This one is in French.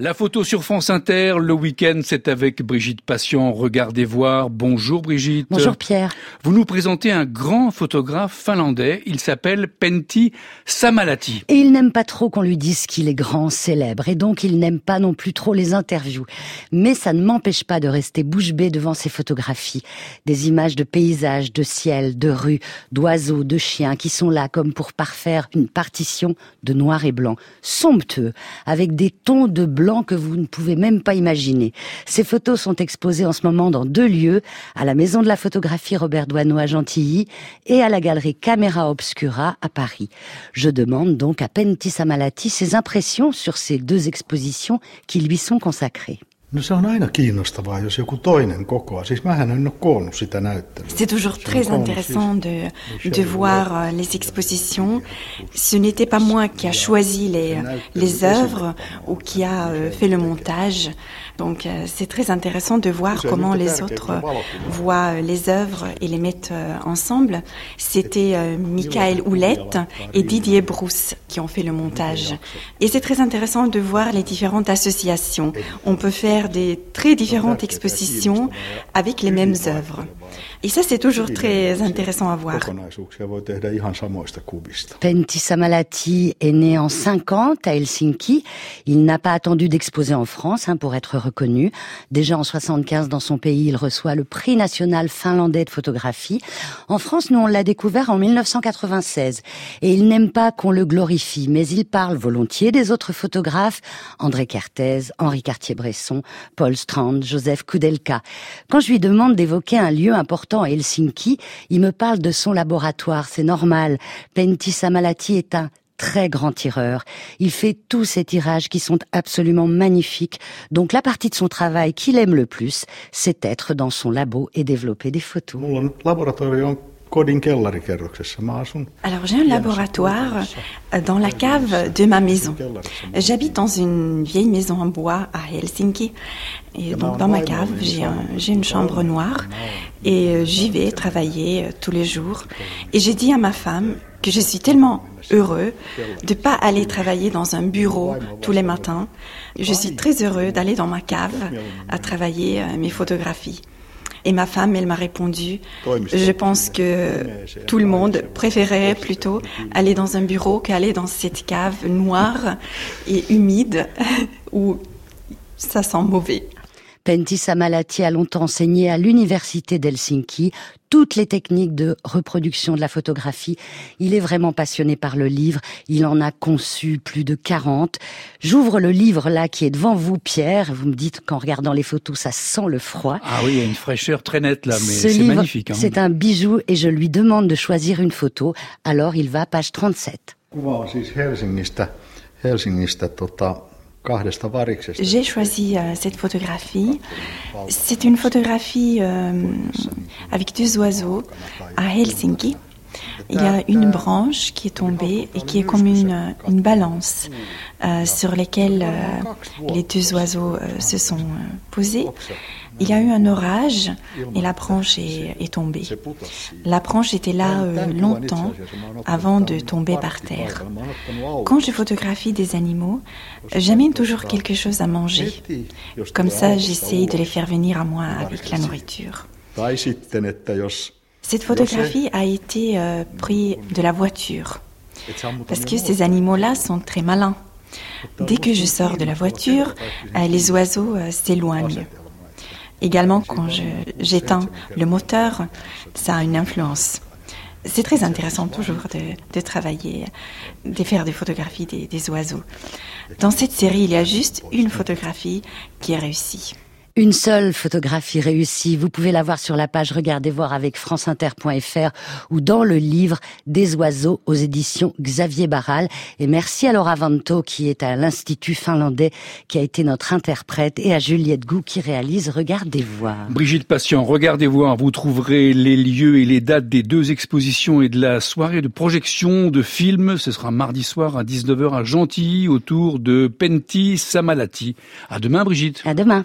La photo sur France Inter, le week-end, c'est avec Brigitte Patient. Regardez voir. Bonjour Brigitte. Bonjour Pierre. Vous nous présentez un grand photographe finlandais. Il s'appelle Pentti Samalati. Et il n'aime pas trop qu'on lui dise qu'il est grand, célèbre. Et donc il n'aime pas non plus trop les interviews. Mais ça ne m'empêche pas de rester bouche bée devant ses photographies. Des images de paysages, de ciel, de rues, d'oiseaux, de chiens qui sont là comme pour parfaire une partition de noir et blanc. Somptueux. Avec des tons de blanc que vous ne pouvez même pas imaginer. Ces photos sont exposées en ce moment dans deux lieux, à la Maison de la photographie Robert Doisneau à Gentilly et à la galerie Camera Obscura à Paris. Je demande donc à Pentti Samalati ses impressions sur ces deux expositions qui lui sont consacrées. C'est toujours très intéressant de, de voir euh, les expositions. Ce n'était pas moi qui a choisi les, les œuvres ou qui a euh, fait le montage. Donc euh, c'est très intéressant de voir comment les autres voient les œuvres et les mettent ensemble. C'était Michael Houlette et Didier Brousse qui ont fait le montage. Et c'est très intéressant de voir les différentes associations. On peut faire des très différentes expositions avec les mêmes œuvres. Et ça, c'est toujours très intéressant à voir. Pentti Samalati est né en 50 à Helsinki. Il n'a pas attendu d'exposer en France hein, pour être reconnu. Déjà en 75 dans son pays, il reçoit le prix national finlandais de photographie. En France, nous, on l'a découvert en 1996. Et il n'aime pas qu'on le glorifie, mais il parle volontiers des autres photographes, André Kertész, Henri Cartier-Bresson, Paul Strand, Joseph Koudelka. Quand je lui demande d'évoquer un lieu important à Helsinki, il me parle de son laboratoire, c'est normal. Pentti Samalati est un très grand tireur. Il fait tous ces tirages qui sont absolument magnifiques. Donc la partie de son travail qu'il aime le plus, c'est être dans son labo et développer des photos. Alors j'ai un laboratoire euh, dans la cave de ma maison. J'habite dans une vieille maison en bois à Helsinki. Et donc dans ma cave, j'ai une chambre noire et euh, j'y vais travailler euh, tous les jours. Et j'ai dit à ma femme que je suis tellement heureux de pas aller travailler dans un bureau tous les matins. Je suis très heureux d'aller dans ma cave à travailler mes photographies. Et ma femme, elle m'a répondu, je pense que tout le monde préférait plutôt aller dans un bureau qu'aller dans cette cave noire et humide où ça sent mauvais. Pentti Samalati a longtemps enseigné à l'université d'Helsinki toutes les techniques de reproduction de la photographie. Il est vraiment passionné par le livre. Il en a conçu plus de 40. J'ouvre le livre là qui est devant vous, Pierre. Vous me dites qu'en regardant les photos, ça sent le froid. Ah oui, il y a une fraîcheur très nette là, mais c'est magnifique. Hein. C'est un bijou et je lui demande de choisir une photo. Alors il va à page 37. J'ai choisi euh, cette photographie. C'est une photographie euh, avec deux oiseaux à Helsinki. Il y a une branche qui est tombée et qui est comme une, une balance euh, sur laquelle euh, les deux oiseaux euh, se sont posés. Il y a eu un orage et la branche est, est tombée. La branche était là longtemps avant de tomber par terre. Quand je photographie des animaux, j'amène toujours quelque chose à manger. Comme ça, j'essaye de les faire venir à moi avec la nourriture. Cette photographie a été euh, prise de la voiture parce que ces animaux-là sont très malins. Dès que je sors de la voiture, euh, les oiseaux euh, s'éloignent. Également, quand j'éteins le moteur, ça a une influence. C'est très intéressant toujours de, travailler, de faire des photographies des, des oiseaux. Dans cette série, il y a juste une photographie qui est réussie. Une seule photographie réussie, vous pouvez la voir sur la page Regardez voir avec franceinter.fr ou dans le livre Des oiseaux aux éditions Xavier Barral. Et merci à Laura Vanto qui est à l'Institut finlandais, qui a été notre interprète, et à Juliette Gou qui réalise Regardez voir. Brigitte Patient, Regardez voir, vous trouverez les lieux et les dates des deux expositions et de la soirée de projection de films. Ce sera mardi soir à 19h à Gentilly autour de Pentti Samalati. À demain Brigitte. À demain.